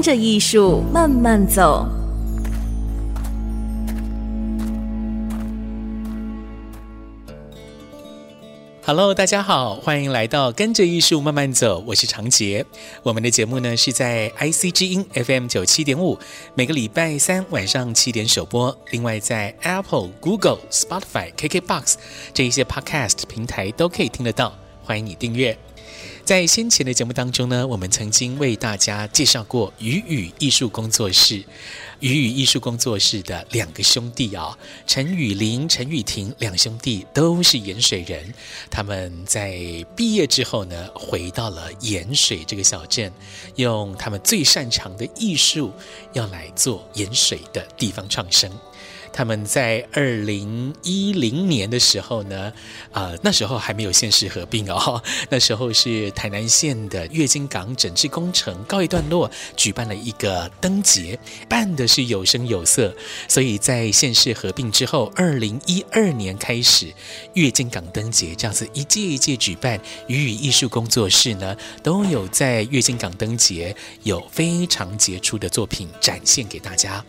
跟着艺术慢慢走。Hello，大家好，欢迎来到跟着艺术慢慢走，我是长杰。我们的节目呢是在 IC 之音 FM 九七点五，每个礼拜三晚上七点首播。另外在 Apple、Google、Spotify、KKBox 这一些 Podcast 平台都可以听得到，欢迎你订阅。在先前的节目当中呢，我们曾经为大家介绍过鱼语艺术工作室。鱼语艺术工作室的两个兄弟啊，陈雨林、陈雨婷两兄弟都是盐水人。他们在毕业之后呢，回到了盐水这个小镇，用他们最擅长的艺术，要来做盐水的地方创生。他们在二零一零年的时候呢，呃，那时候还没有县市合并哦，那时候是台南县的月津港整治工程告一段落，举办了一个灯节，办的是有声有色，所以在县市合并之后，二零一二年开始，月津港灯节这样子一届一届举办，鱼语艺术工作室呢，都有在月津港灯节有非常杰出的作品展现给大家。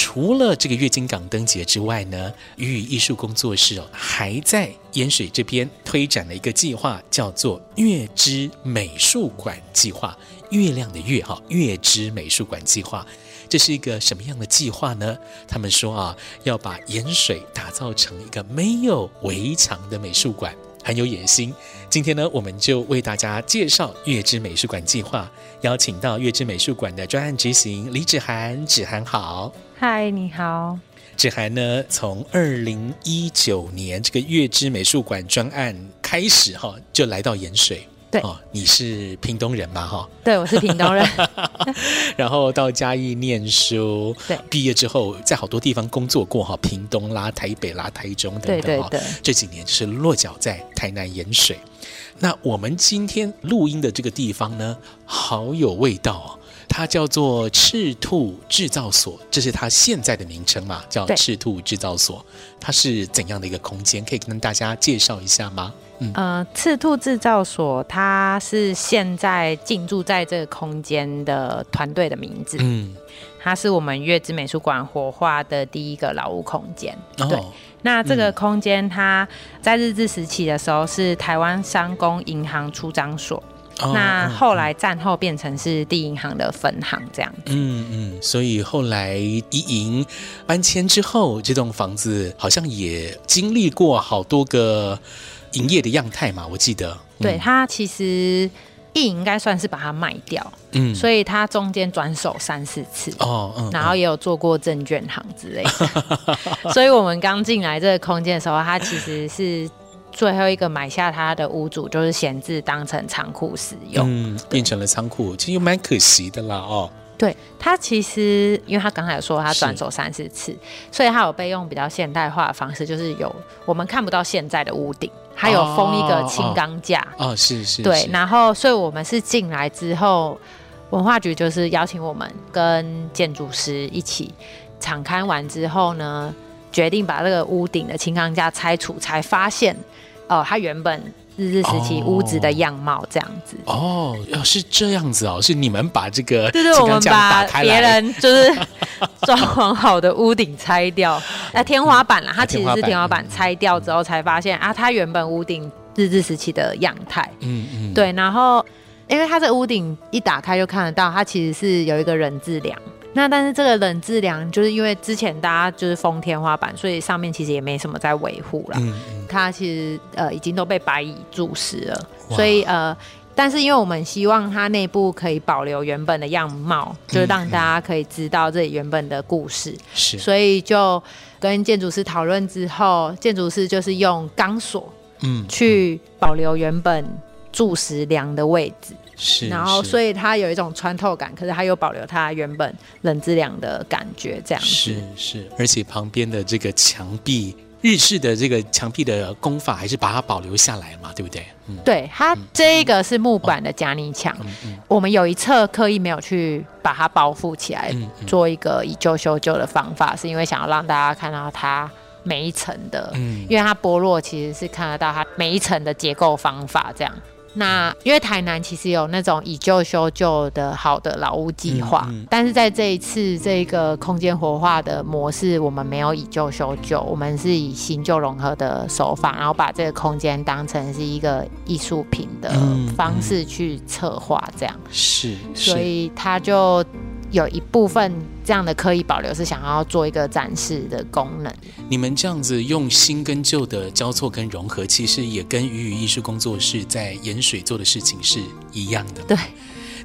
除了这个月津港灯节之外呢，鱼语艺术工作室哦，还在盐水这边推展了一个计划，叫做“月之美术馆计划”。月亮的月哈，月之美术馆计划，这是一个什么样的计划呢？他们说啊，要把盐水打造成一个没有围墙的美术馆。很有野心。今天呢，我们就为大家介绍月之美术馆计划，邀请到月之美术馆的专案执行李芷涵。芷涵好，嗨，你好。芷涵呢，从二零一九年这个月之美术馆专案开始哈，就来到盐水。对哦，你是屏东人嘛？哈，对，我是屏东人。然后到嘉义念书，对，毕业之后在好多地方工作过哈，屏东啦、台北啦、台中等等哈。对对对，这几年就是落脚在台南盐水。那我们今天录音的这个地方呢，好有味道哦。它叫做赤兔制造所，这是它现在的名称嘛？叫赤兔制造所。它是怎样的一个空间？可以跟大家介绍一下吗？嗯，呃，赤兔制造所，它是现在进驻在这个空间的团队的名字。嗯，它是我们月之美术馆活化的第一个劳务空间。哦、对，那这个空间它在日治时期的时候是台湾商工银行出张所。哦、那后来战后变成是地银行的分行这样子。嗯嗯，所以后来一银搬迁之后，这栋房子好像也经历过好多个。营业的样态嘛，我记得，嗯、对它其实一银应该算是把它卖掉，嗯，所以它中间转手三四次哦，嗯，然后也有做过证券行之类的，嗯、所以我们刚进来这个空间的时候，它其实是最后一个买下它的屋主，就是闲置当成仓库使用，嗯，变成了仓库，其实又蛮可惜的啦，哦。对他其实，因为他刚才有说他转手三四次，所以他有被用比较现代化的方式，就是有我们看不到现在的屋顶，他有封一个轻钢架。哦，是是。对，然后所以我们是进来之后，文化局就是邀请我们跟建筑师一起敞开完之后呢，决定把这个屋顶的轻钢架拆除，才发现哦，他原本。日治时期屋子的样貌这样子哦，是这样子哦，是你们把这个就是 我们把别人 就是装潢好的屋顶拆掉，那天花板啦，它其实是天花板拆掉之后才发现啊，它原本屋顶日治时期的样态，嗯嗯，对，然后因为它这屋顶一打开就看得到，它其实是有一个人字梁。那但是这个冷制梁，就是因为之前大家就是封天花板，所以上面其实也没什么在维护了。嗯嗯，它其实呃已经都被白蚁蛀蚀了，所以呃，但是因为我们希望它内部可以保留原本的样貌，就是让大家可以知道这里原本的故事。是、嗯，所以就跟建筑师讨论之后，建筑师就是用钢索，嗯，去保留原本蛀石梁的位置。是，然后所以它有一种穿透感，可是它又保留它原本冷质量的感觉，这样子。是是，而且旁边的这个墙壁。日式的这个墙壁的工法还是把它保留下来嘛，对不对？嗯、对，它这个是木板的夹泥墙，嗯嗯、我们有一侧刻意没有去把它包覆起来，嗯嗯、做一个以旧修旧的方法，是因为想要让大家看到它每一层的，嗯、因为它剥落其实是看得到它每一层的结构方法这样。那因为台南其实有那种以旧修旧的好的老屋计划，嗯嗯、但是在这一次这个空间活化的模式，我们没有以旧修旧，我们是以新旧融合的手法，然后把这个空间当成是一个艺术品的方式去策划，这样。是，所以他就。有一部分这样的刻意保留是想要做一个展示的功能。你们这样子用新跟旧的交错跟融合，其实也跟鱼语艺术工作室在盐水做的事情是一样的。对，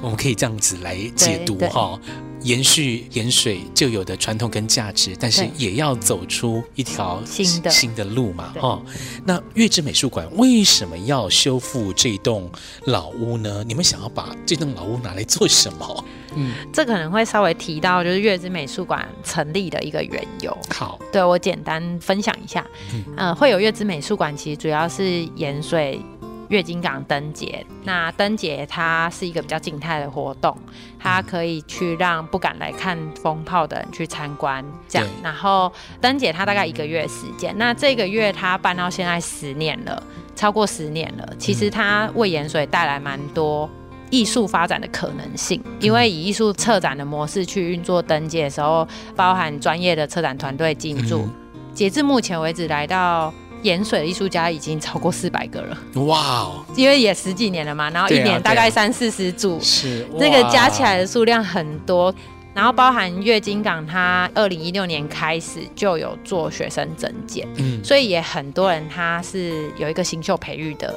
我们可以这样子来解读哈，延续盐水旧有的传统跟价值，但是也要走出一条新的新的路嘛哈。那月之美术馆为什么要修复这栋老屋呢？你们想要把这栋老屋拿来做什么？嗯，这可能会稍微提到，就是月之美术馆成立的一个缘由。好，对，我简单分享一下。嗯，呃，会有月之美术馆，其实主要是盐水月经港灯节。那灯节它是一个比较静态的活动，它可以去让不敢来看风炮的人去参观，这样。然后灯节它大概一个月时间，那这个月它办到现在十年了，超过十年了。其实它为盐水带来蛮多。艺术发展的可能性，因为以艺术策展的模式去运作灯节的时候，包含专业的策展团队进驻。嗯、截至目前为止，来到盐水的艺术家已经超过四百个了。哇哦！因为也十几年了嘛，然后一年大概三四十组，是这个加起来的数量很多。然后包含月津港，他二零一六年开始就有做学生整件，嗯，所以也很多人他是有一个新秀培育的。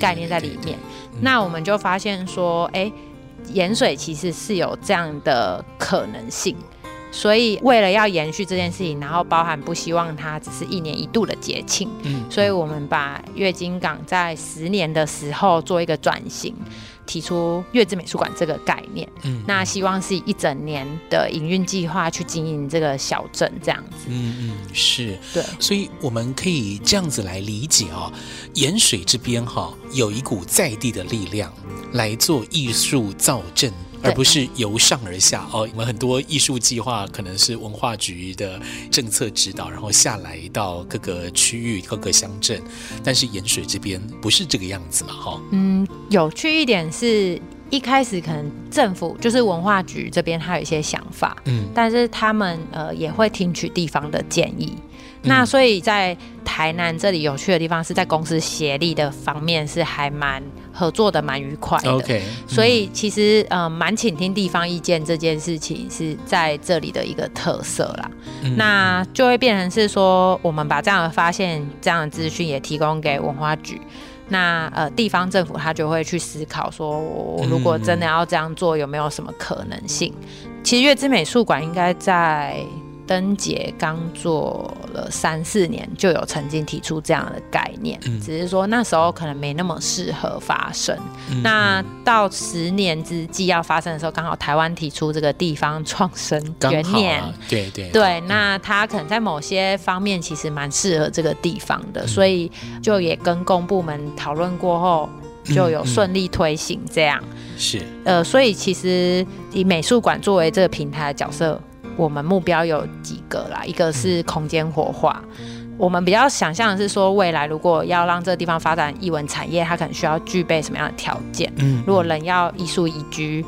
概念在里面，那我们就发现说，哎，盐水其实是有这样的可能性，所以为了要延续这件事情，然后包含不希望它只是一年一度的节庆，嗯，所以我们把月经港在十年的时候做一个转型。提出月之美术馆这个概念，嗯，那希望是一整年的营运计划去经营这个小镇这样子，嗯嗯，是对，所以我们可以这样子来理解啊、哦，盐水这边哈、哦、有一股在地的力量来做艺术造镇。而不是由上而下哦，我们很多艺术计划可能是文化局的政策指导，然后下来到各个区域、各个乡镇，但是盐水这边不是这个样子嘛，哈。嗯，有趣一点是一开始可能政府就是文化局这边他有一些想法，嗯，但是他们呃也会听取地方的建议。那所以在台南这里有趣的地方是在公司协力的方面是还蛮合作的蛮愉快的。OK，所以其实呃蛮倾听地方意见这件事情是在这里的一个特色啦。嗯、那就会变成是说我们把这样的发现、这样的资讯也提供给文化局，那呃地方政府他就会去思考说，我如果真的要这样做，有没有什么可能性？其实月之美术馆应该在。灯节刚做了三四年，就有曾经提出这样的概念，嗯、只是说那时候可能没那么适合发生。嗯、那到十年之际要发生的时候，刚好台湾提出这个地方创生元年，啊、对对对，对，那他可能在某些方面其实蛮适合这个地方的，嗯、所以就也跟公部门讨论过后，就有顺利推行这样。嗯嗯、是，呃，所以其实以美术馆作为这个平台的角色。我们目标有几个啦，一个是空间活化。我们比较想象的是说，未来如果要让这个地方发展艺文产业，它可能需要具备什么样的条件？嗯，如果人要艺术宜居，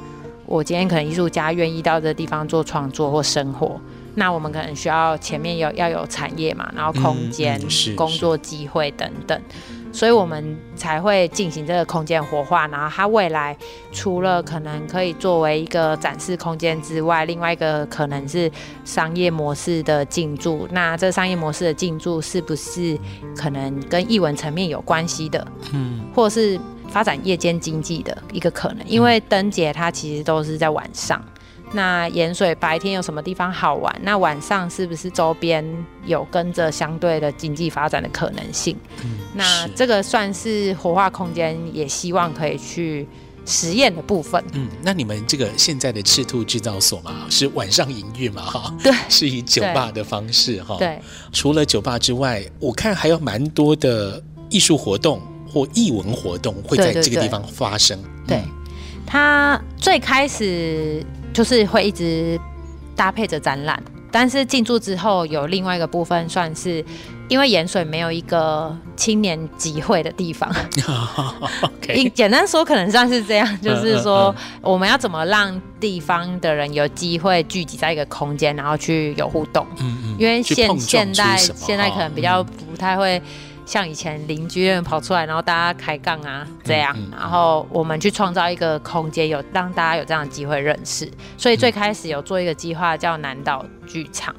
我今天可能艺术家愿意到这个地方做创作或生活，那我们可能需要前面有要有产业嘛，然后空间、工作机会等等。所以我们才会进行这个空间活化，然后它未来除了可能可以作为一个展示空间之外，另外一个可能是商业模式的进驻。那这商业模式的进驻是不是可能跟艺文层面有关系的？嗯，或是发展夜间经济的一个可能？因为灯节它其实都是在晚上。那盐水白天有什么地方好玩？那晚上是不是周边有跟着相对的经济发展的可能性？嗯、那这个算是活化空间，也希望可以去实验的部分。嗯，那你们这个现在的赤兔制造所嘛，是晚上营运嘛？哈，对，是以酒吧的方式哈。对，除了酒吧之外，我看还有蛮多的艺术活动或艺文活动会在这个地方发生。对，它最开始就是会一直搭配着展览。但是进驻之后，有另外一个部分，算是因为盐水没有一个青年集会的地方。Okay. 简单说，可能算是这样，就是说，我们要怎么让地方的人有机会聚集在一个空间，然后去有互动。嗯嗯。因为现现在现在可能比较不太会。像以前邻居人跑出来，然后大家开杠啊，这样，嗯嗯、然后我们去创造一个空间，有让大家有这样的机会认识。所以最开始有做一个计划叫南岛剧场。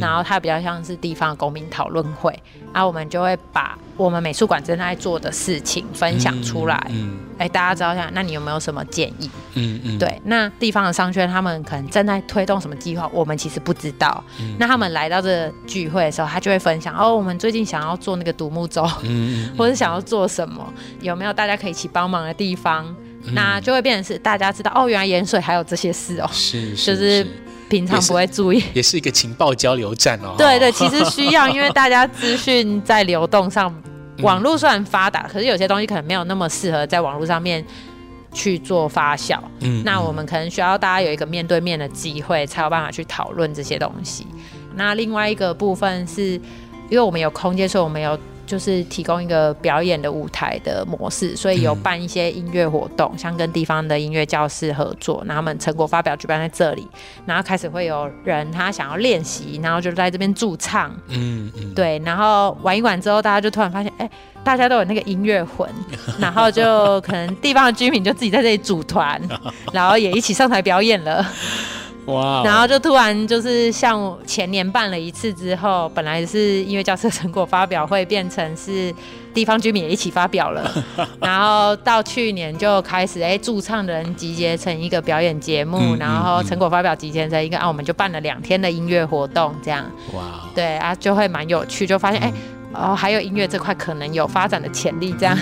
然后它比较像是地方公民讨论会，然后我们就会把我们美术馆正在做的事情分享出来，嗯，哎，大家知道一下，那你有没有什么建议？嗯嗯，对，那地方的商圈他们可能正在推动什么计划，我们其实不知道。那他们来到这个聚会的时候，他就会分享哦，我们最近想要做那个独木舟，嗯，或者想要做什么，有没有大家可以一起帮忙的地方？那就会变成是大家知道哦，原来盐水还有这些事哦，是，就是。平常不会注意，也是，也是一个情报交流站哦。对对，其实需要，因为大家资讯在流动上，网络虽然发达，可是有些东西可能没有那么适合在网络上面去做发酵。嗯，那我们可能需要大家有一个面对面的机会，才有办法去讨论这些东西。那另外一个部分是，因为我们有空间，所以我们有。就是提供一个表演的舞台的模式，所以有办一些音乐活动，嗯、像跟地方的音乐教室合作，然后他们成果发表举办在这里，然后开始会有人他想要练习，然后就在这边驻唱，嗯嗯，对，然后玩一玩之后，大家就突然发现，哎，大家都有那个音乐魂，然后就可能地方的居民就自己在这里组团，然后也一起上台表演了。哇！然后就突然就是像前年办了一次之后，本来是音乐教室成果发表会，变成是地方居民也一起发表了。然后到去年就开始，哎，驻唱的人集结成一个表演节目，嗯、然后成果发表集结成一个、嗯、啊，我们就办了两天的音乐活动，这样。哇！对啊，就会蛮有趣，就发现哎、嗯，哦，还有音乐这块可能有发展的潜力，这样。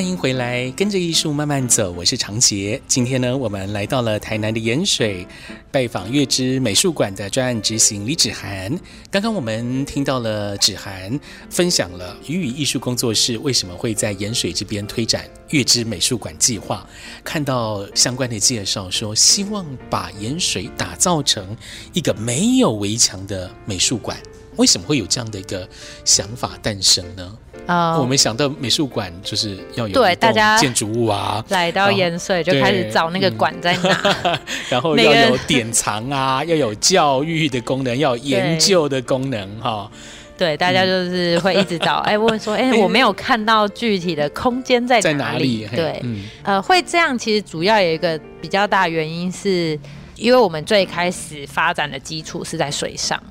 欢迎回来，跟着艺术慢慢走。我是长杰。今天呢，我们来到了台南的盐水，拜访月之美术馆的专案执行李芷涵。刚刚我们听到了芷涵分享了鱼与艺术工作室为什么会在盐水这边推展月之美术馆计划，看到相关的介绍说，希望把盐水打造成一个没有围墙的美术馆。为什么会有这样的一个想法诞生呢？啊、uh，我们想到美术馆就是要有对大家建筑物啊，来到盐水就开始找那个馆在哪，嗯、然后要有典藏啊，要有教育的功能，要有研究的功能哈。对，大家就是会一直找，哎、嗯，问说，哎，我没有看到具体的空间在哪里？在哪里？对，嗯、呃，会这样，其实主要有一个比较大原因是，因为我们最开始发展的基础是在水上。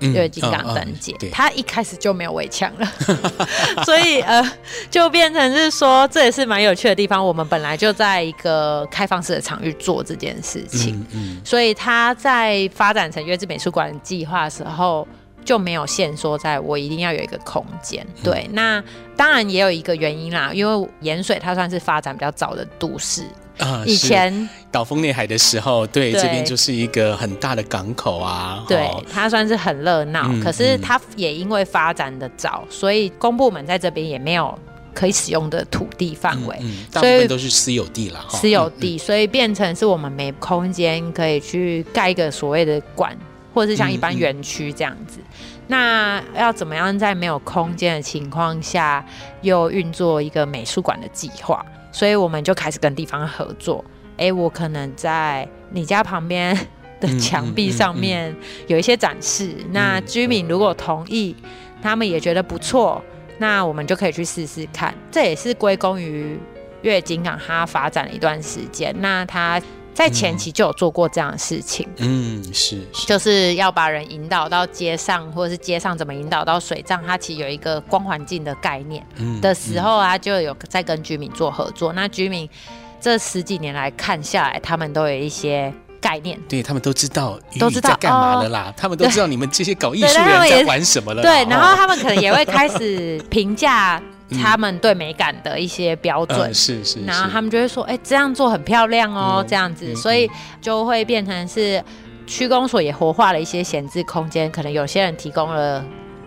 因为金港灯节，它一开始就没有围墙了，所以呃，就变成是说，这也是蛮有趣的地方。我们本来就在一个开放式的场域做这件事情，嗯嗯、所以它在发展成月之美术馆计划的时候，就没有限缩在我一定要有一个空间。对，嗯、那当然也有一个原因啦，因为盐水它算是发展比较早的都市。啊，以前岛风内海的时候，对，对这边就是一个很大的港口啊。对，哦、它算是很热闹，嗯、可是它也因为发展的早，嗯、所以公部门在这边也没有可以使用的土地范围，嗯嗯、大部分都是私有地了。私有地，所以变成是我们没空间可以去盖一个所谓的馆，或者是像一般园区这样子。那要怎么样在没有空间的情况下，又运作一个美术馆的计划？所以我们就开始跟地方合作。哎，我可能在你家旁边的墙壁上面有一些展示。嗯嗯嗯、那居民如果同意，他们也觉得不错，那我们就可以去试试看。这也是归功于月金港它发展了一段时间。那它在前期就有做过这样的事情。嗯，是，是，就是要把人引导到街上，或者是街上怎么引导到水葬，它其实有一个光环境的概念。嗯，的时候啊，就有在跟居民做合作。那居民这十几年来看下来，他们都有一些。概念，对，他们都知道都知道干嘛的啦，他们都知道你们这些搞艺术人在玩什么了。对，然后他们可能也会开始 评价他们对美感的一些标准，是是。然后他们就会说，哎，这样做很漂亮哦，这样子，所以就会变成是区公所也活化了一些闲置空间，可能有些人提供了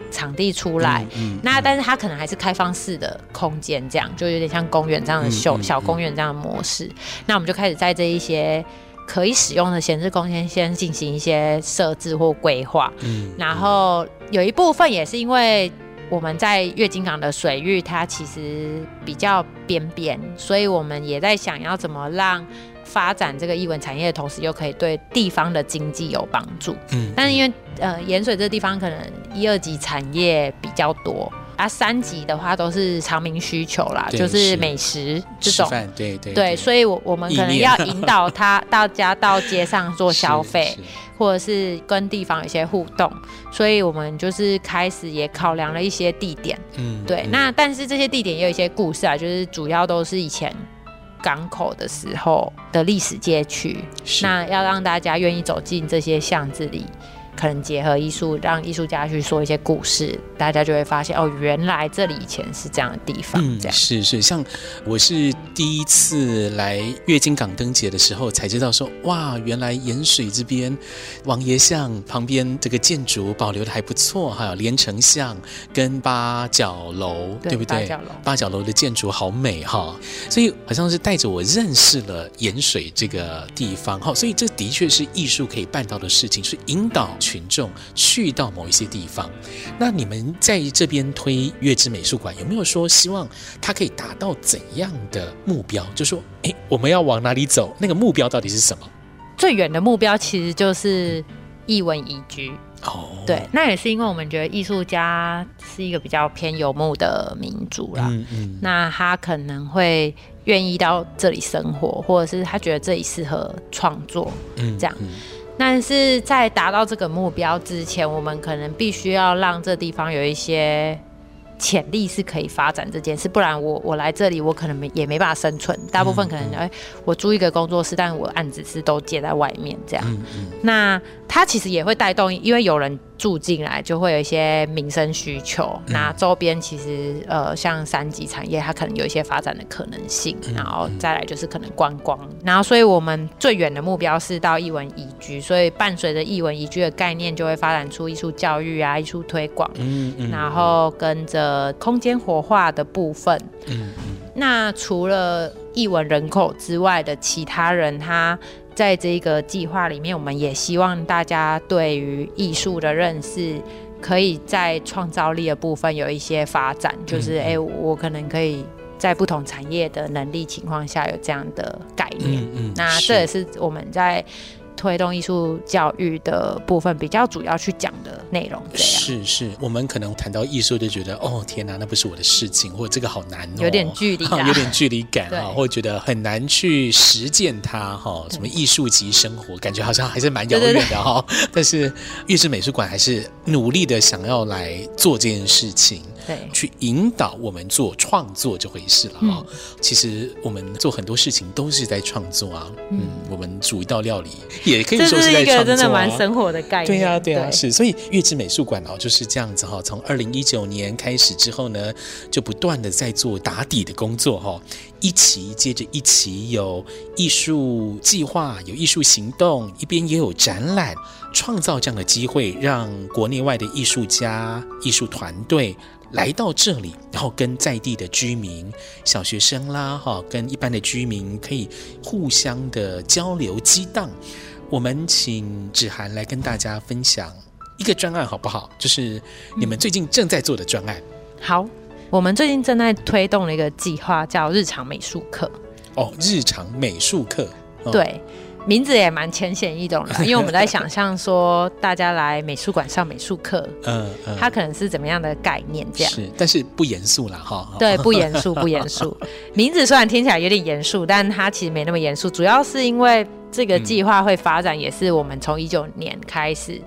场地出来，那但是它可能还是开放式的空间，这样就有点像公园这样的小小公园这样的模式。那我们就开始在这一些。可以使用的闲置空间，先进行一些设置或规划。嗯，然后有一部分也是因为我们在月津港的水域，它其实比较边边，所以我们也在想要怎么让发展这个艺文产业的同时，又可以对地方的经济有帮助。嗯，但是因为呃盐水这个地方可能一二级产业比较多。啊，三级的话都是长民需求啦，就是美食这种，对对对，所以我我们可能要引导他 大家到街上做消费，或者是跟地方有一些互动，所以我们就是开始也考量了一些地点，嗯，对，那但是这些地点也有一些故事啊，就是主要都是以前港口的时候的历史街区，那要让大家愿意走进这些巷子里。可能结合艺术，让艺术家去说一些故事，大家就会发现哦，原来这里以前是这样的地方。这样、嗯、是是，像我是第一次来月经港灯节的时候，才知道说哇，原来盐水这边王爷像旁边这个建筑保留的还不错，还有连城巷跟八角楼，对，对不对？八角楼，八角楼的建筑好美哈，所以好像是带着我认识了盐水这个地方哈，所以这的确是艺术可以办到的事情，是引导。群众去到某一些地方，那你们在这边推月之美术馆，有没有说希望它可以达到怎样的目标？就说，诶，我们要往哪里走？那个目标到底是什么？最远的目标其实就是一文宜居。哦，对，那也是因为我们觉得艺术家是一个比较偏游牧的民族啦。嗯嗯，那他可能会愿意到这里生活，或者是他觉得这里适合创作。嗯，这样。嗯但是在达到这个目标之前，我们可能必须要让这地方有一些潜力是可以发展这件事，不然我我来这里，我可能没也没办法生存。大部分可能哎、欸，我租一个工作室，但我案子是都接在外面这样。那它其实也会带动，因为有人。住进来就会有一些民生需求，那周边其实呃像三级产业，它可能有一些发展的可能性，然后再来就是可能观光，然后所以我们最远的目标是到艺文宜居，所以伴随着艺文宜居的概念，就会发展出艺术教育啊、艺术推广，嗯然后跟着空间活化的部分，嗯。那除了艺文人口之外的其他人，他。在这个计划里面，我们也希望大家对于艺术的认识，可以在创造力的部分有一些发展。就是，哎、欸，我可能可以在不同产业的能力情况下有这样的概念。嗯嗯，那这也是我们在。推动艺术教育的部分比较主要去讲的内容，是是，我们可能谈到艺术就觉得哦天哪，那不是我的事情，或者这个好难哦，有点距离，有点距离感啊，或者觉得很难去实践它哈。什么艺术级生活，感觉好像还是蛮遥远的哈。但是月之美术馆还是努力的想要来做这件事情。对，去引导我们做创作这回事了啊、哦！嗯、其实我们做很多事情都是在创作啊。嗯，我们煮一道料理也可以说是在创作、啊、是一个真的蛮生活的概念。对呀、啊，对呀、啊，是。所以月之美术馆哦就是这样子哈、哦。从二零一九年开始之后呢，就不断的在做打底的工作哈、哦。一期接着一期，有艺术计划，有艺术行动，一边也有展览，创造这样的机会，让国内外的艺术家、艺术团队。来到这里，然后跟在地的居民、小学生啦，哈，跟一般的居民可以互相的交流激荡。我们请芷涵来跟大家分享一个专案，好不好？就是你们最近正在做的专案。好，我们最近正在推动了一个计划，叫日常美术课。哦，日常美术课，哦、对。名字也蛮浅显易懂的，因为我们在想象说大家来美术馆上美术课，嗯，嗯，它可能是怎么样的概念这样？是，但是不严肃啦哈。对，不严肃，不严肃。名字虽然听起来有点严肃，但它其实没那么严肃，主要是因为这个计划会发展，也是我们从一九年开始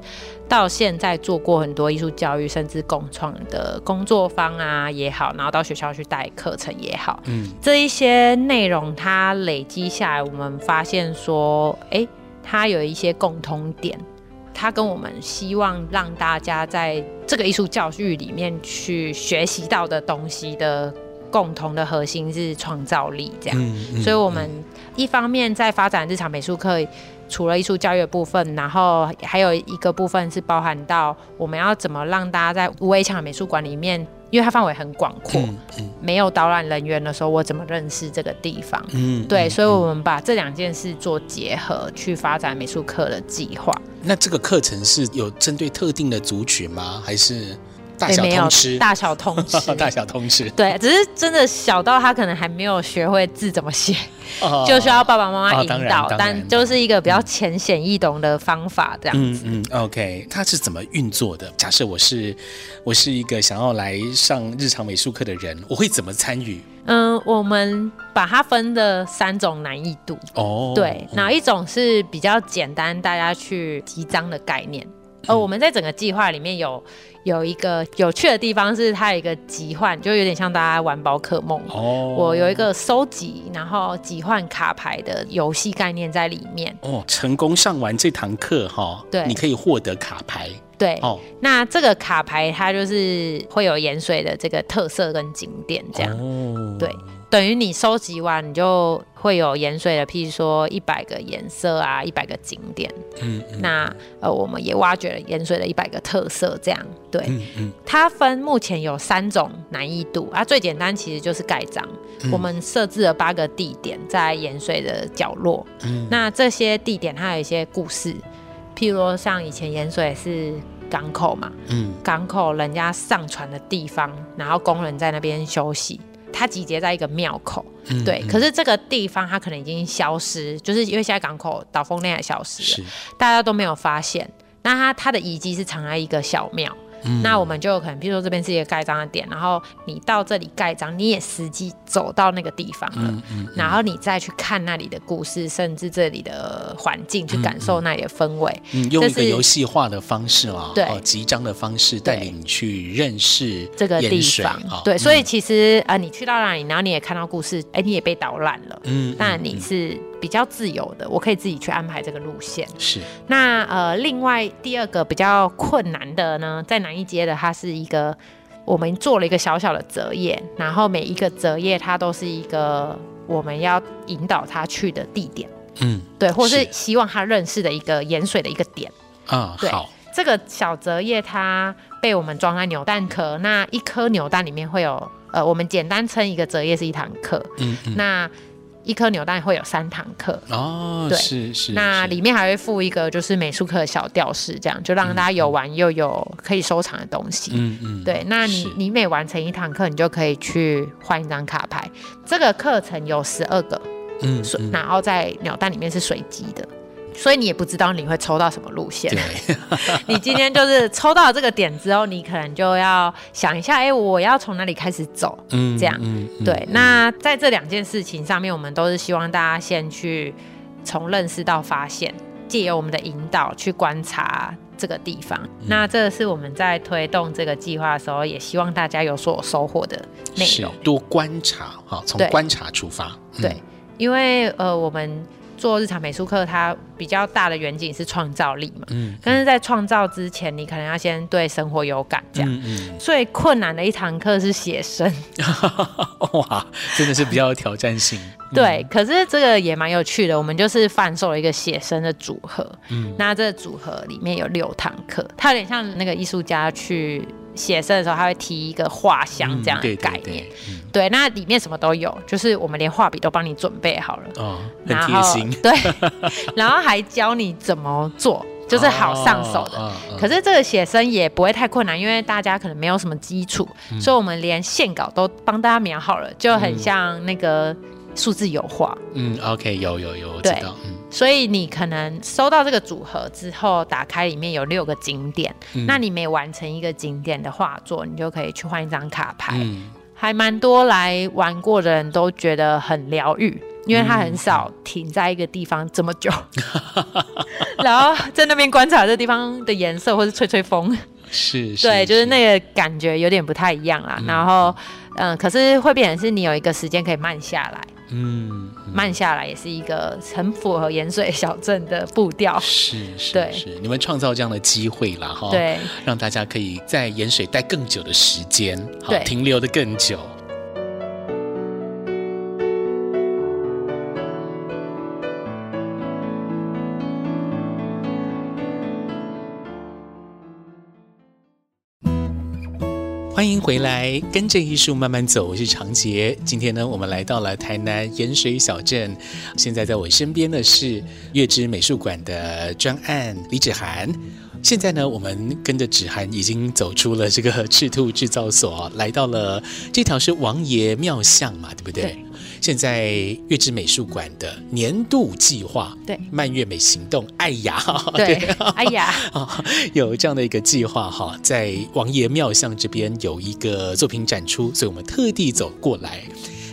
到现在做过很多艺术教育，甚至共创的工作坊啊也好，然后到学校去带课程也好，嗯，这一些内容它累积下来，我们发现说，哎，它有一些共通点，它跟我们希望让大家在这个艺术教育里面去学习到的东西的共同的核心是创造力，这样，嗯嗯、所以我们。一方面在发展日常美术课，除了艺术教育的部分，然后还有一个部分是包含到我们要怎么让大家在无围墙美术馆里面，因为它范围很广阔，嗯嗯、没有导览人员的时候，我怎么认识这个地方？嗯，对，所以我们把这两件事做结合，去发展美术课的计划。那这个课程是有针对特定的族群吗？还是？大小通吃，大小通吃，大小通吃。对，只是真的小到他可能还没有学会字怎么写，哦、就需要爸爸妈妈引导。哦、但就是一个比较浅显易懂的方法，这样子。嗯，嗯，OK，它是怎么运作的？假设我是我是一个想要来上日常美术课的人，我会怎么参与？嗯，我们把它分的三种难易度。哦，对，哪一种是比较简单，大家去提章的概念？呃，我们在整个计划里面有有一个有趣的地方，是它有一个集换，就有点像大家玩宝可梦。哦，我有一个收集然后集换卡牌的游戏概念在里面。哦，成功上完这堂课哈，对，你可以获得卡牌。对，哦，那这个卡牌它就是会有盐水的这个特色跟景点这样。哦，对。等于你收集完，你就会有盐水的，譬如说一百个颜色啊，一百个景点。嗯，嗯，那呃，我们也挖掘了盐水的一百个特色，这样对。嗯，嗯，它分目前有三种难易度啊，最简单其实就是盖章。嗯，我们设置了八个地点在盐水的角落。嗯，那这些地点它有一些故事，譬如说像以前盐水是港口嘛，嗯，港口人家上船的地方，然后工人在那边休息。它集结在一个庙口，嗯、对。可是这个地方它可能已经消失，就是因为现在港口岛风那也消失了，是大家都没有发现。那它它的遗迹是藏在一个小庙。嗯、那我们就有可能，比如说这边是一个盖章的点，然后你到这里盖章，你也实际走到那个地方了，嗯嗯嗯、然后你再去看那里的故事，甚至这里的环境，去感受那里的氛围。嗯，用一个游戏化的方式啊，对，集章的方式带领你去认识这个地方。哦、对，所以其实啊、呃，你去到那里，然后你也看到故事，哎，你也被导览了。嗯，那你是。比较自由的，我可以自己去安排这个路线。是，那呃，另外第二个比较困难的呢，在南一街的，它是一个我们做了一个小小的折页，然后每一个折页它都是一个我们要引导他去的地点。嗯，对，或是希望他认识的一个盐水的一个点。啊，对，好，这个小折页它被我们装在扭蛋壳，那一颗扭蛋里面会有呃，我们简单称一个折页是一堂课。嗯，嗯，那。一颗扭蛋会有三堂课哦，对，是是。那里面还会附一个就是美术课的小吊饰，这样就让大家有玩又有可以收藏的东西。嗯嗯，对。那你你每完成一堂课，你就可以去换一张卡牌。这个课程有十二个，嗯，然后在扭蛋里面是随机的。所以你也不知道你会抽到什么路线。对 你今天就是抽到这个点之后，你可能就要想一下，哎、欸，我要从哪里开始走？嗯，这样。嗯嗯、对。那在这两件事情上面，我们都是希望大家先去从认识到发现，借由我们的引导去观察这个地方。嗯、那这是我们在推动这个计划的时候，也希望大家有所收获的内容。多观察，哈，从观察出发。对，嗯、对，因为呃，我们。做日常美术课，它比较大的远景是创造力嘛。嗯。但是在创造之前，你可能要先对生活有感，这样。嗯嗯。最困难的一堂课是写生。哇，真的是比较有挑战性。对，可是这个也蛮有趣的。我们就是贩售了一个写生的组合。嗯。那这个组合里面有六堂课，它有点像那个艺术家去。写生的时候，他会提一个画箱这样的概念，嗯、对，对，对，那里面什么都有，就是我们连画笔都帮你准备好了，哦，很贴心，对，然后还教你怎么做，就是好上手的。哦哦、可是这个写生也不会太困难，因为大家可能没有什么基础，嗯、所以我们连线稿都帮大家描好了，就很像那个数字油画。嗯，OK，有有有，我知道。所以你可能收到这个组合之后，打开里面有六个景点，嗯、那你每完成一个景点的画作，你就可以去换一张卡牌，嗯、还蛮多来玩过的人都觉得很疗愈。因为他很少停在一个地方这么久，然后在那边观察这地方的颜色，或是吹吹风，是，是，对，就是。那个感觉有点不太一样啦。嗯、然后，嗯，可是会变成是你有一个时间可以慢下来，嗯，嗯。慢下来也是一个很符合盐水小镇的步调，是是，对。是，你们创造这样的机会啦，哈，对，让大家可以在盐水待更久的时间，对，停留的更久。欢迎回来，跟着艺术慢慢走。我是长杰。今天呢，我们来到了台南盐水小镇。现在在我身边的是月之美术馆的专案李芷涵。现在呢，我们跟着芷涵已经走出了这个赤兔制造所，来到了这条是王爷庙巷嘛，对不？对现在月之美术馆的年度计划，对，蔓越美行动，哎呀，对，哎呀，有这样的一个计划哈，在王爷庙巷这边有一个作品展出，所以我们特地走过来。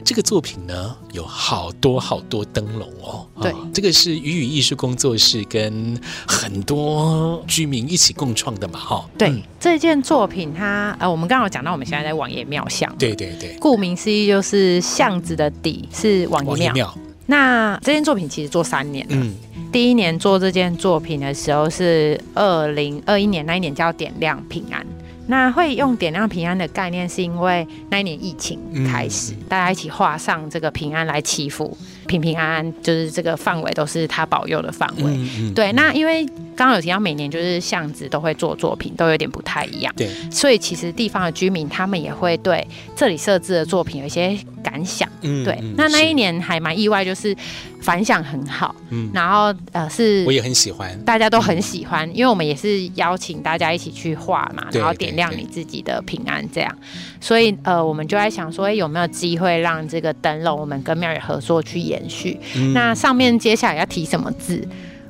这个作品呢，有好多好多灯笼哦。对，这个是鱼语艺术工作室跟很多居民一起共创的嘛，哈。对，嗯、这件作品它呃，我们刚刚有讲到，我们现在在王爷庙巷。对对对。顾名思义，就是巷子的底是王爷庙。庙那这件作品其实做三年了。嗯。第一年做这件作品的时候是二零二一年，那一年叫点亮平安。那会用点亮平安的概念，是因为那一年疫情开始，大家一起画上这个平安来祈福，平平安安，就是这个范围都是他保佑的范围。对，那因为刚刚有提到，每年就是巷子都会做作品，都有点不太一样。对，所以其实地方的居民他们也会对这里设置的作品有一些感想。嗯，对。那那一年还蛮意外，就是。反响很好，嗯，然后呃是，我也很喜欢，大家都很喜欢，嗯、因为我们也是邀请大家一起去画嘛，然后点亮你自己的平安这样，所以呃我们就在想说，哎有没有机会让这个灯笼我们跟庙宇合作去延续？嗯、那上面接下来要提什么字？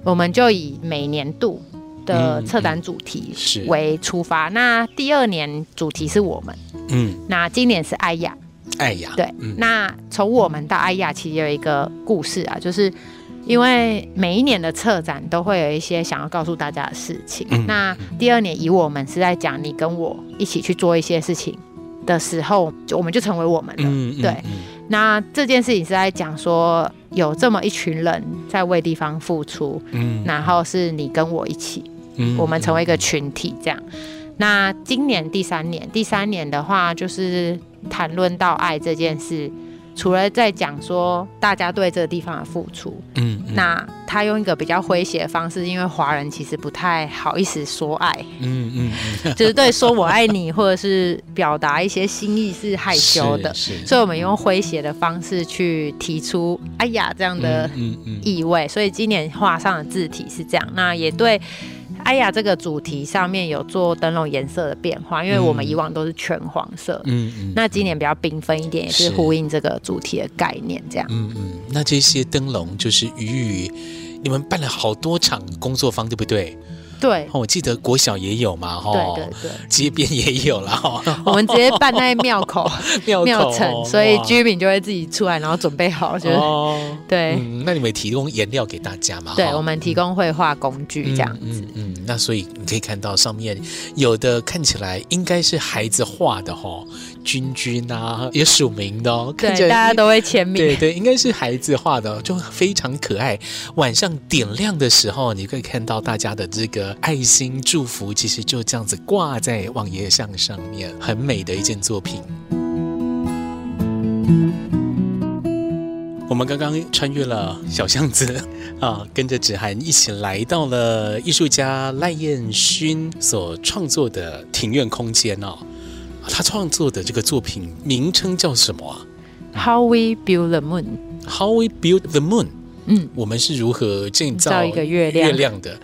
我们就以每年度的策展主题为出发，那第二年主题是我们，嗯，那今年是艾雅，艾雅，对，嗯、那从我们到艾雅，其实有一个故事啊，就是因为每一年的策展都会有一些想要告诉大家的事情。嗯、那第二年以我们是在讲你跟我一起去做一些事情的时候，就我们就成为我们了。嗯、对，嗯、那这件事情是在讲说有这么一群人在为地方付出，嗯，然后是你跟我一起，嗯，我们成为一个群体这样。那今年第三年，第三年的话就是。谈论到爱这件事，除了在讲说大家对这个地方的付出，嗯，嗯，那他用一个比较诙谐的方式，因为华人其实不太好意思说爱，嗯嗯，嗯。就是对说我爱你或者是表达一些心意是害羞的，所以我们用诙谐的方式去提出“哎呀”这样的意味，所以今年画上的字体是这样，那也对。哎呀，这个主题上面有做灯笼颜色的变化，因为我们以往都是全黄色，嗯嗯，那今年比较缤纷一点，也是呼应这个主题的概念，这样，嗯嗯。那这些灯笼就是鱼鱼，你们办了好多场工作坊，对不对？对，我记得国小也有嘛，哈，对对对，街边也有啦哈。我们直接办在 庙口、庙庙埕，所以居民就会自己出来，然后准备好，就是对。那你们提供颜料给大家吗？对，我们提供绘画工具这样子。嗯，那所以你可以看到上面有的看起来应该是孩子画的哈，君君啊，也署名的哦，对，大家都会签名。对对，应该是孩子画的，就非常可爱。晚上点亮的时候，你可以看到大家的这个。爱心祝福其实就这样子挂在王爷像上面，很美的一件作品。我们刚刚穿越了小巷子啊，跟着芷涵一起来到了艺术家赖彦勋所创作的庭院空间哦。他创作的这个作品名称叫什么啊？How we build the moon. How we build the moon. 嗯，我们是如何建造一个月亮月亮的？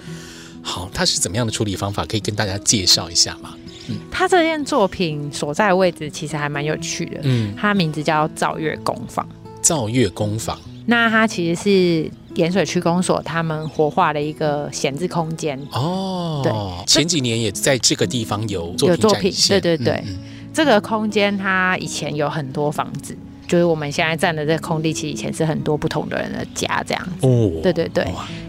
好，它是怎么样的处理方法？可以跟大家介绍一下吗？嗯，他这件作品所在的位置其实还蛮有趣的。嗯，它名字叫造月工坊。造月工坊，那它其实是盐水区公所他们活化的一个闲置空间。哦，对，前几年也在这个地方有作品有作品。对对对，嗯嗯、这个空间它以前有很多房子。就是我们现在站的这个空地，其实以前是很多不同的人的家这样子。哦，对对对。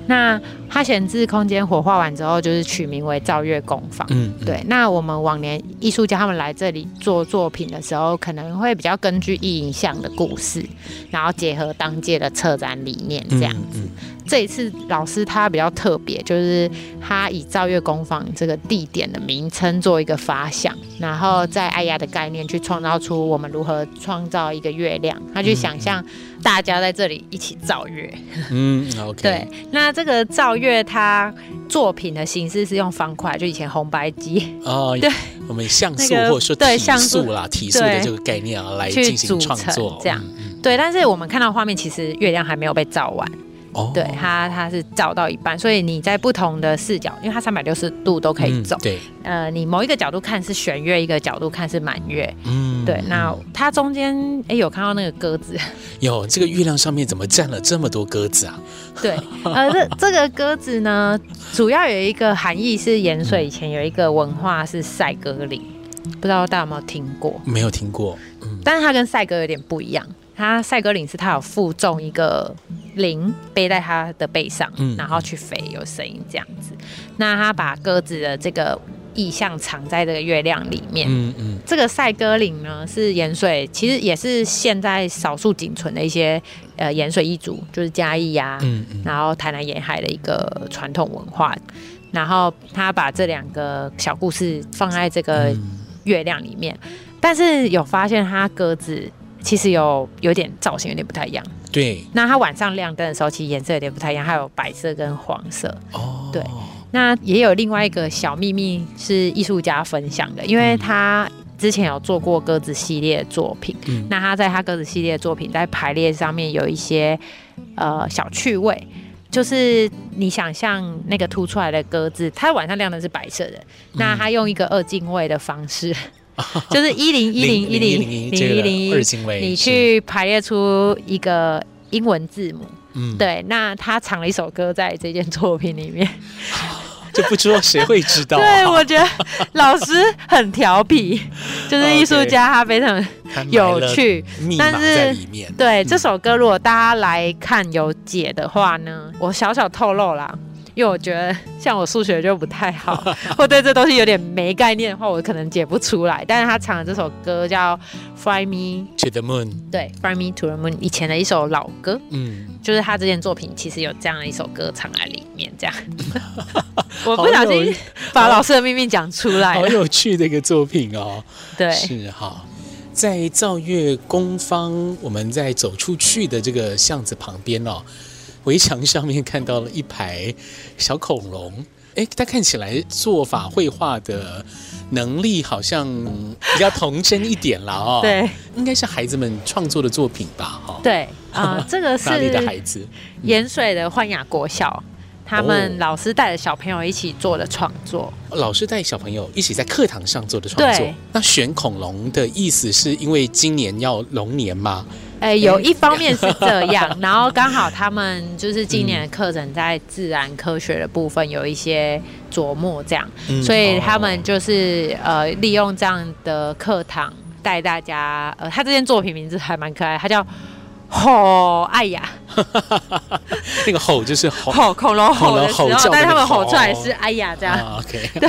那它闲置空间火化完之后，就是取名为赵月工坊。嗯，嗯，对。那我们往年艺术家他们来这里做作品的时候，可能会比较根据意影像的故事，然后结合当届的策展理念这样子。嗯嗯这一次老师他比较特别，就是他以照月工坊这个地点的名称做一个发想，然后在爱呀的概念去创造出我们如何创造一个月亮，他去想象大家在这里一起造月。嗯，OK。对，那这个造月它作品的形式是用方块，就以前红白机哦，对，我们像素或者说体素啦，体素的这个概念啊来进行创作，这样。对，但是我们看到画面，其实月亮还没有被照完。Oh. 对，它它是照到一半，所以你在不同的视角，因为它三百六十度都可以走。嗯、对，呃，你某一个角度看是弦月，一个角度看是满月。嗯，对。那它中间哎，有看到那个鸽子？有，这个月亮上面怎么站了这么多鸽子啊？对，呃，这这个鸽子呢，主要有一个含义是盐水以前有一个文化是赛鸽岭，不知道大家有没有听过？没有听过。嗯，但是它跟赛鸽有点不一样。它赛鸽岭是他有负重一个铃背在他的背上，嗯、然后去飞，有声音这样子。那他把鸽子的这个意象藏在这个月亮里面。嗯嗯。这个赛鸽岭呢，是盐水，其实也是现在少数仅存的一些呃盐水一族，就是嘉义呀、啊，嗯嗯，然后台南沿海的一个传统文化。然后他把这两个小故事放在这个月亮里面，嗯、但是有发现他鸽子。其实有有点造型有点不太一样，对。那它晚上亮灯的时候，其实颜色有点不太一样，还有白色跟黄色。哦，对。那也有另外一个小秘密是艺术家分享的，因为他之前有做过鸽子系列的作品。嗯。那他在他鸽子系列的作品在排列上面有一些呃小趣味，就是你想象那个凸出来的鸽子，它晚上亮的是白色的，嗯、那他用一个二进位的方式。就是一零一零一零零一零一，你去排列出一个英文字母，嗯，对，那他藏了一首歌在这件作品里面，就不知道谁会知道。对，我觉得老师很调皮，就是艺术家他非常有趣，但是对这首歌，如果大家来看有解的话呢，我小小透露啦。因为我觉得像我数学就不太好，或对这东西有点没概念的话，我可能解不出来。但是他唱的这首歌叫《Fly Me to the Moon》，对，《Fly Me to the Moon》以前的一首老歌，嗯，就是他这件作品其实有这样的一首歌藏在里面。这样，我不小心把老师的秘密讲出来了，好有趣的一个作品哦。对，是哈，在造月工坊，我们在走出去的这个巷子旁边哦。围墙上面看到了一排小恐龙，哎，它看起来做法绘画的能力好像比较童真一点了哦。对，应该是孩子们创作的作品吧？哈，对 啊，呃，这个是哪里的孩子？盐水的焕雅国小。他们老师带着小朋友一起做的创作，老师带小朋友一起在课堂上做的创作。对那选恐龙的意思是因为今年要龙年吗？哎，有一方面是 这样，然后刚好他们就是今年的课程在自然科学的部分有一些琢磨，这样，嗯、所以他们就是呃利用这样的课堂带大家。呃，他这件作品名字还蛮可爱，他叫。吼！哎呀，那个吼就是吼，吼恐龙吼的时候，但是他们吼出来是哎呀这样。OK，对，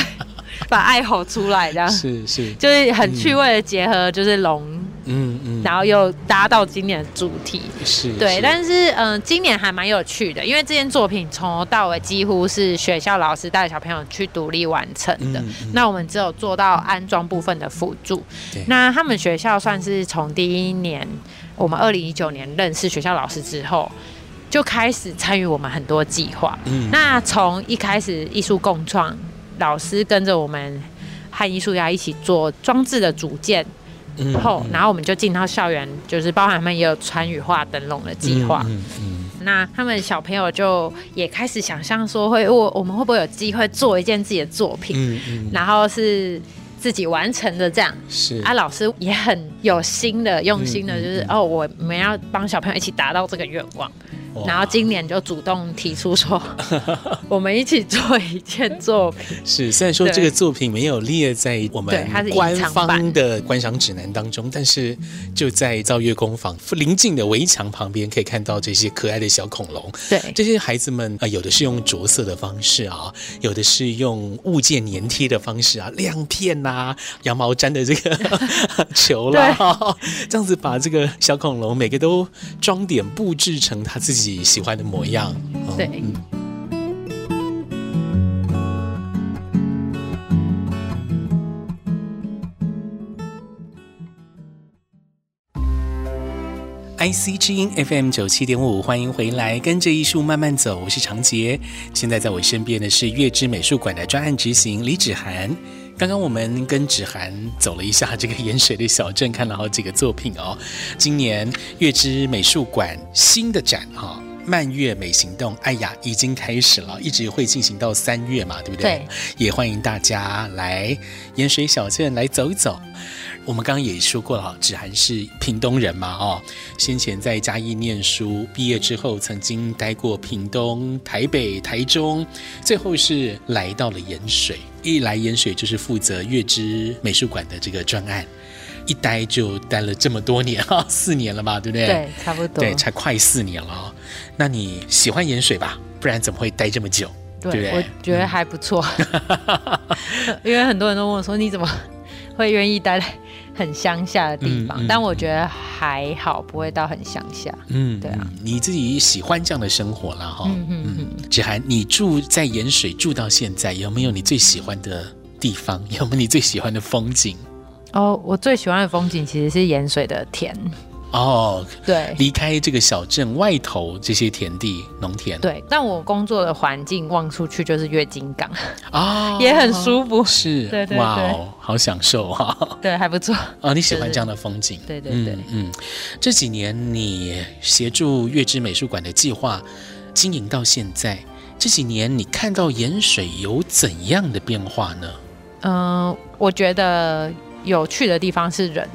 把爱吼出来这样。是是，就是很趣味的结合，就是龙，嗯嗯，然后又搭到今年的主题。是，对，但是嗯，今年还蛮有趣的，因为这件作品从头到尾几乎是学校老师带小朋友去独立完成的。那我们只有做到安装部分的辅助。那他们学校算是从第一年。我们二零一九年认识学校老师之后，就开始参与我们很多计划。嗯，那从一开始艺术共创，老师跟着我们和艺术家一起做装置的组件，嗯，后然后我们就进到校园，就是包含他们也有参与画灯笼的计划。嗯嗯，那他们小朋友就也开始想象说，会我我们会不会有机会做一件自己的作品？然后是。自己完成的这样是啊，老师也很有心的、用心的，就是、嗯嗯嗯、哦，我们要帮小朋友一起达到这个愿望。然后今年就主动提出说，我们一起做一件作品。是，虽然说这个作品没有列在我们官方的观赏指南当中，但是就在造月工坊邻近的围墙旁边，可以看到这些可爱的小恐龙。对，这些孩子们啊，有的是用着色的方式啊，有的是用物件粘贴的方式啊，亮片啊，羊毛毡的这个 球啦，这样子把这个小恐龙每个都装点布置成他自己。自己喜欢的模样，对。嗯、IC 之音 FM 九七点五，欢迎回来，跟着艺术慢慢走，我是长杰。现在在我身边的是月之美术馆的专案执行李芷涵。刚刚我们跟芷涵走了一下这个盐水的小镇，看了好几个作品哦。今年月之美术馆新的展哈、慢月美行动，哎呀，已经开始了，一直会进行到三月嘛，对不对？对。也欢迎大家来盐水小镇来走一走。我们刚刚也说过了，芷涵是屏东人嘛，哦，先前在嘉义念书，毕业之后曾经待过屏东、台北、台中，最后是来到了盐水。一来盐水就是负责月之美术馆的这个专案，一待就待了这么多年哈，四年了吧，对不对？对，差不多。对，才快四年了。那你喜欢盐水吧？不然怎么会待这么久？对，对对？我觉得还不错，嗯、因为很多人都问我说：“你怎么会愿意待在很乡下的地方？”嗯嗯、但我觉得还好，不会到很乡下。嗯，对啊。你自己喜欢这样的生活了哈？嗯嗯嗯。芷涵，你住在盐水住到现在，有没有你最喜欢的地方？有没有你最喜欢的风景？哦，我最喜欢的风景其实是盐水的田。哦，对，离开这个小镇外头这些田地农田，对，但我工作的环境望出去就是月津港啊，哦、也很舒服，是，对，对对，哇哦，好享受哈、哦，对，还不错。啊、哦，你喜欢这样的风景，对对对，嗯，这几年你协助月之美术馆的计划经营到现在，这几年你看到盐水有怎样的变化呢？嗯、呃，我觉得有趣的地方是人。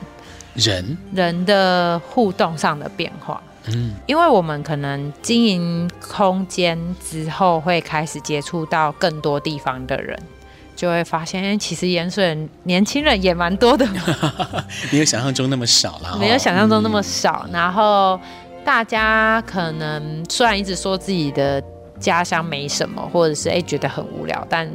人人的互动上的变化，嗯，因为我们可能经营空间之后，会开始接触到更多地方的人，就会发现，其实盐水人年轻人也蛮多的，没有想象中那么少了，没有想象中那么少。嗯、然后大家可能虽然一直说自己的家乡没什么，或者是哎觉得很无聊，但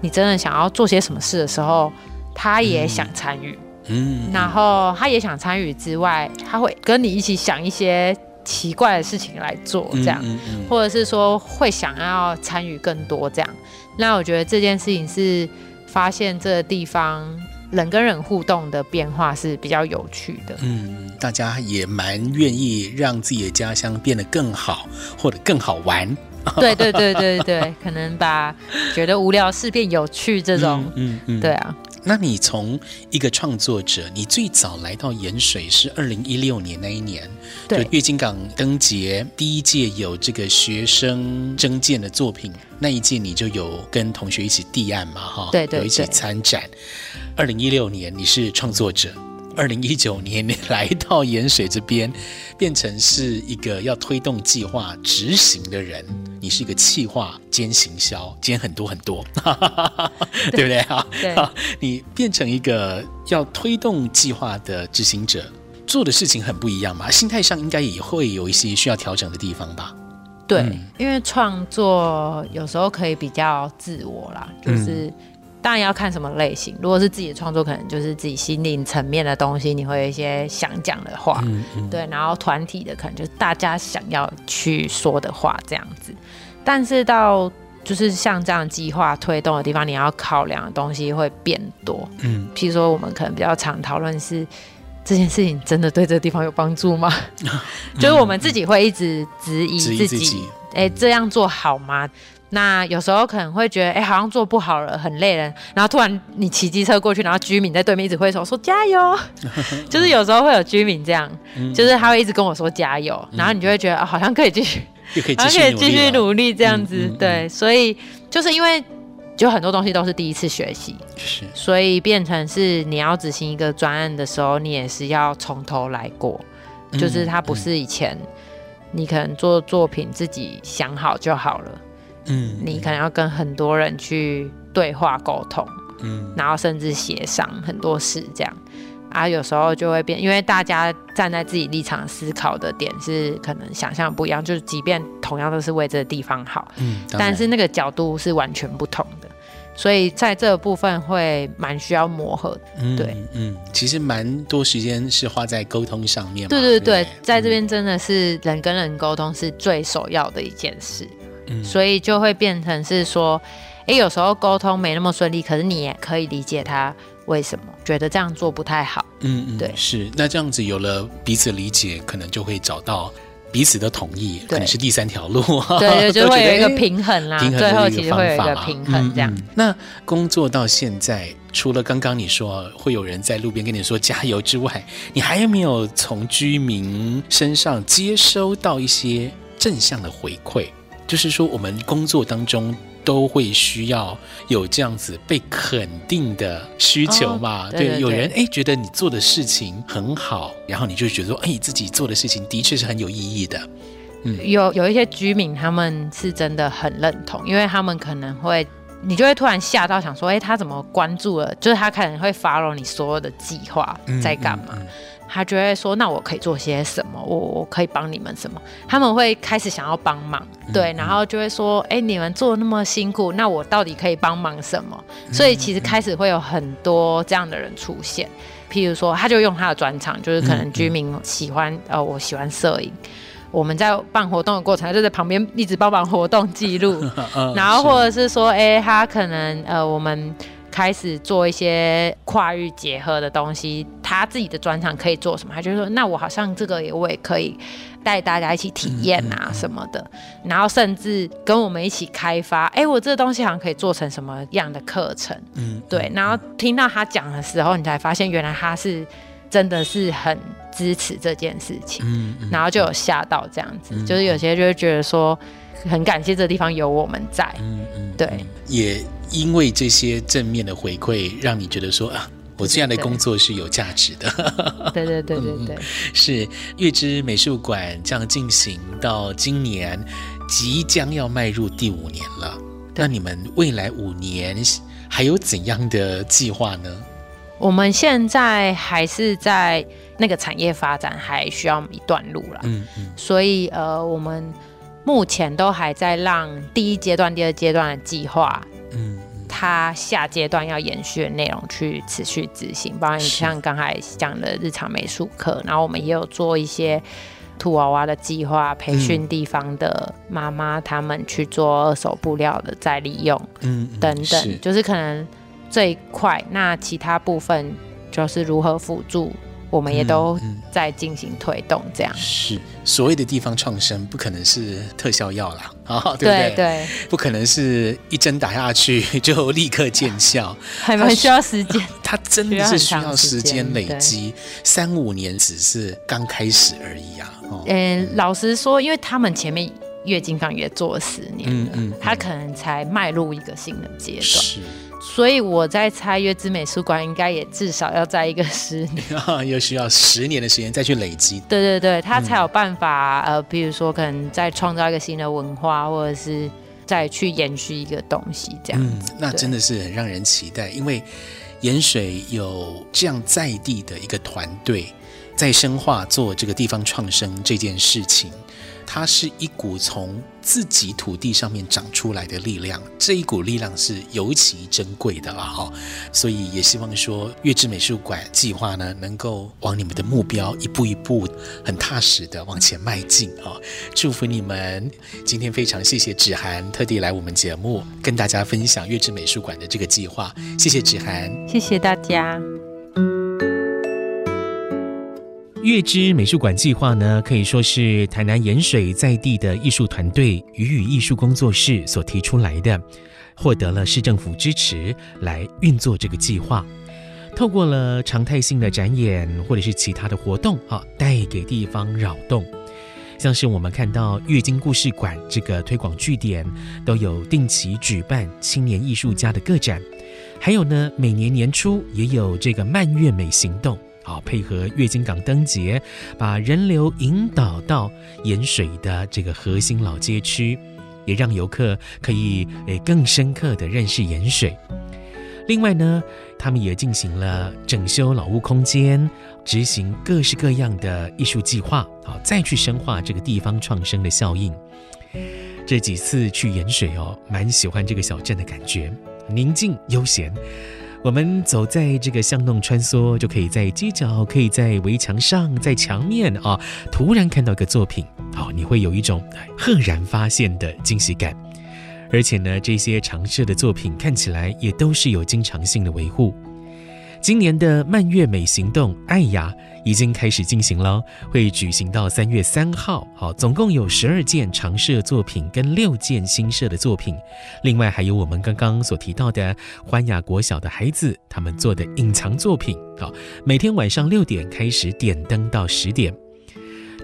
你真的想要做些什么事的时候，他也想参与。嗯嗯，然后他也想参与之外，他会跟你一起想一些奇怪的事情来做，这样，嗯嗯嗯、或者是说会想要参与更多这样。那我觉得这件事情是发现这个地方人跟人互动的变化是比较有趣的。嗯，大家也蛮愿意让自己的家乡变得更好，或者更好玩。对对对对对，可能把觉得无聊的事变有趣这种，嗯嗯，嗯对啊。那你从一个创作者，你最早来到盐水是二零一六年那一年，对，就月经港灯节第一届有这个学生征件的作品，那一届你就有跟同学一起递案嘛，哈，对，对对，有一起参展。二零一六年你是创作者。二零一九年，你来到盐水这边，变成是一个要推动计划执行的人。你是一个企划兼行销兼很多很多，对，不对哈？对，你变成一个要推动计划的执行者，做的事情很不一样嘛。心态上应该也会有一些需要调整的地方吧？对，嗯、因为创作有时候可以比较自我啦，就是。嗯当然要看什么类型。如果是自己的创作，可能就是自己心灵层面的东西，你会有一些想讲的话，嗯嗯、对。然后团体的可能就是大家想要去说的话这样子。但是到就是像这样计划推动的地方，你要考量的东西会变多。嗯，譬如说我们可能比较常讨论是这件事情真的对这个地方有帮助吗？嗯、就是我们自己会一直质疑自己，哎、欸，这样做好吗？那有时候可能会觉得，哎、欸，好像做不好了，很累了。然后突然你骑机车过去，然后居民在对面一直挥手说加油，就是有时候会有居民这样，嗯、就是他会一直跟我说加油，嗯、然后你就会觉得，哦、好像可以继续，好像可以继续努力这样子。对，所以就是因为就很多东西都是第一次学习，是，所以变成是你要执行一个专案的时候，你也是要从头来过，就是它不是以前。你可能做作品自己想好就好了，嗯，你可能要跟很多人去对话沟通，嗯，然后甚至协商很多事这样。啊，有时候就会变，因为大家站在自己立场思考的点是可能想象不一样，就是即便同样都是为这个地方好，嗯，但是那个角度是完全不同的，所以在这个部分会蛮需要磨合的，嗯、对，嗯，其实蛮多时间是花在沟通上面，对对对，对在这边真的是人跟人沟通是最首要的一件事，嗯，所以就会变成是说，哎，有时候沟通没那么顺利，可是你也可以理解他。为什么觉得这样做不太好？嗯嗯，对，是那这样子有了彼此理解，可能就会找到彼此的同意，可能是第三条路。对，就会有一个平衡啦。平衡最后其实会有一个平衡这样。那工作到现在，除了刚刚你说会有人在路边跟你说加油之外，你还有没有从居民身上接收到一些正向的回馈？就是说，我们工作当中。都会需要有这样子被肯定的需求嘛？哦、对，对，对，有人哎觉得你做的事情很好，然后你就觉得说，哎，自己做的事情的确是很有意义的。嗯，有有一些居民他们是真的很认同，因为他们可能会，你就会突然吓到，想说，哎，他怎么关注了？就是他可能会 follow 你所有的计划在干嘛。嗯嗯嗯他就会说：“那我可以做些什么？我我可以帮你们什么？”他们会开始想要帮忙，对，然后就会说：“哎，你们做那么辛苦，那我到底可以帮忙什么？”所以其实开始会有很多这样的人出现。譬如说，他就用他的专长，就是可能居民喜欢，呃，我喜欢摄影，我们在办活动的过程，他就在旁边一直帮忙活动记录，然后或者是说，哎，他可能呃，我们。开始做一些跨域结合的东西，他自己的专长可以做什么？他就说：“那我好像这个也我也可以带大家一起体验啊什么的。”然后甚至跟我们一起开发，哎，我这个东西好像可以做成什么样的课程？嗯，对。然后听到他讲的时候，你才发现原来他是真的是很支持这件事情。嗯，然后就有吓到这样子，就是有些就会觉得说很感谢这个地方有我们在。嗯嗯，对，也。因为这些正面的回馈，让你觉得说啊，我这样的工作是有价值的。对对对对对，是月之美术馆这样进行到今年，即将要迈入第五年了。那你们未来五年还有怎样的计划呢？我们现在还是在那个产业发展，还需要一段路了。嗯嗯，所以呃，我们目前都还在让第一阶段、第二阶段的计划。嗯，他下阶段要延续的内容去持续执行，包括你像刚才讲的日常美术课，然后我们也有做一些土娃娃的计划，培训地方的妈妈他们去做二手布料的再利用，嗯，等等，就是可能这一块，那其他部分就是如何辅助。我们也都在进行推动，这样、嗯嗯、是所谓的地方创生，不可能是特效药啦，啊，对不对？对，对不可能是一针打下去就立刻见效，还蛮需要时间。它真的是需要时间累积，三五年只是刚开始而已啊。嗯，嗯，老实说，因为他们前面月经坊也做了十年了，嗯嗯，他可能才迈入一个新的阶段。是。所以我在猜，月之美术馆应该也至少要在一个十年，又需要十年的时间再去累积。对对对，他才有办法，嗯、呃，比如说可能再创造一个新的文化，或者是再去延续一个东西，这样子。嗯，那真的是很让人期待，因为盐水有这样在地的一个团队，在深化做这个地方创生这件事情。它是一股从自己土地上面长出来的力量，这一股力量是尤其珍贵的了哈。所以也希望说，月之美术馆计划呢，能够往你们的目标一步一步很踏实的往前迈进啊！祝福你们！今天非常谢谢芷涵特地来我们节目跟大家分享月之美术馆的这个计划，谢谢芷涵，谢谢大家。月之美术馆计划呢，可以说是台南盐水在地的艺术团队鱼语艺术工作室所提出来的，获得了市政府支持来运作这个计划。透过了常态性的展演或者是其他的活动，啊，带给地方扰动。像是我们看到月经故事馆这个推广据点，都有定期举办青年艺术家的个展，还有呢，每年年初也有这个漫月美行动。好，配合月津港灯节，把人流引导到盐水的这个核心老街区，也让游客可以诶更深刻地认识盐水。另外呢，他们也进行了整修老屋空间，执行各式各样的艺术计划，好，再去深化这个地方创生的效应。这几次去盐水哦，蛮喜欢这个小镇的感觉，宁静悠闲。我们走在这个巷弄穿梭，就可以在街角，可以在围墙上，在墙面啊、突然看到一个作品，好、哦，你会有一种赫然发现的惊喜感。而且呢，这些常设的作品看起来也都是有经常性的维护。今年的蔓越美行动爱雅已经开始进行了，会举行到三月三号。好，总共有十二件常设作品跟六件新设的作品，另外还有我们刚刚所提到的欢雅国小的孩子他们做的隐藏作品。好，每天晚上六点开始点灯到十点，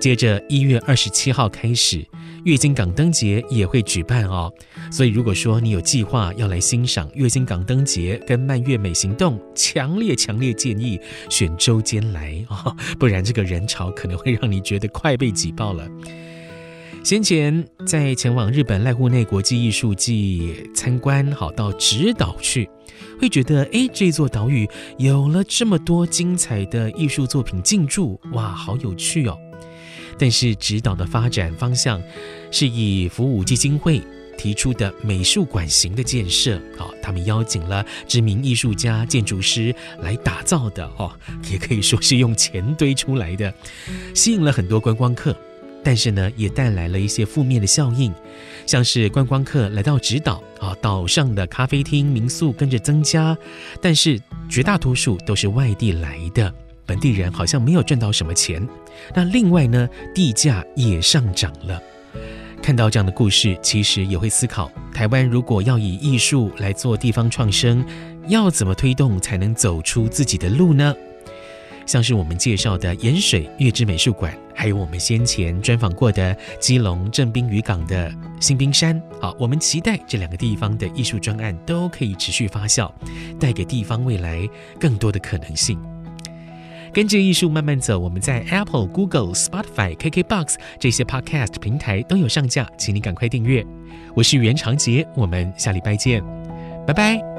接着一月二十七号开始。月津港灯节也会举办哦，所以如果说你有计划要来欣赏月津港灯节跟蔓越美行动，强烈强烈建议选周间来哦，不然这个人潮可能会让你觉得快被挤爆了。先前在前往日本濑户内国际艺术季参观，好到直岛去，会觉得哎，这座岛屿有了这么多精彩的艺术作品进驻，哇，好有趣哦。但是，直岛的发展方向是以福武基金会提出的美术馆型的建设，好，他们邀请了知名艺术家、建筑师来打造的，哦，也可以说是用钱堆出来的，吸引了很多观光客，但是呢，也带来了一些负面的效应，像是观光客来到直岛，啊，岛上的咖啡厅、民宿跟着增加，但是绝大多数都是外地来的。本地人好像没有赚到什么钱，那另外呢，地价也上涨了。看到这样的故事，其实也会思考：台湾如果要以艺术来做地方创生，要怎么推动才能走出自己的路呢？像是我们介绍的盐水月之美术馆，还有我们先前专访过的基隆正滨渔港的新冰山。好，我们期待这两个地方的艺术专案都可以持续发酵，带给地方未来更多的可能性。跟着艺术慢慢走，我们在 Apple、Google、Spotify、KKBox 这些 Podcast 平台都有上架，请你赶快订阅。我是袁长杰，我们下礼拜见，拜拜。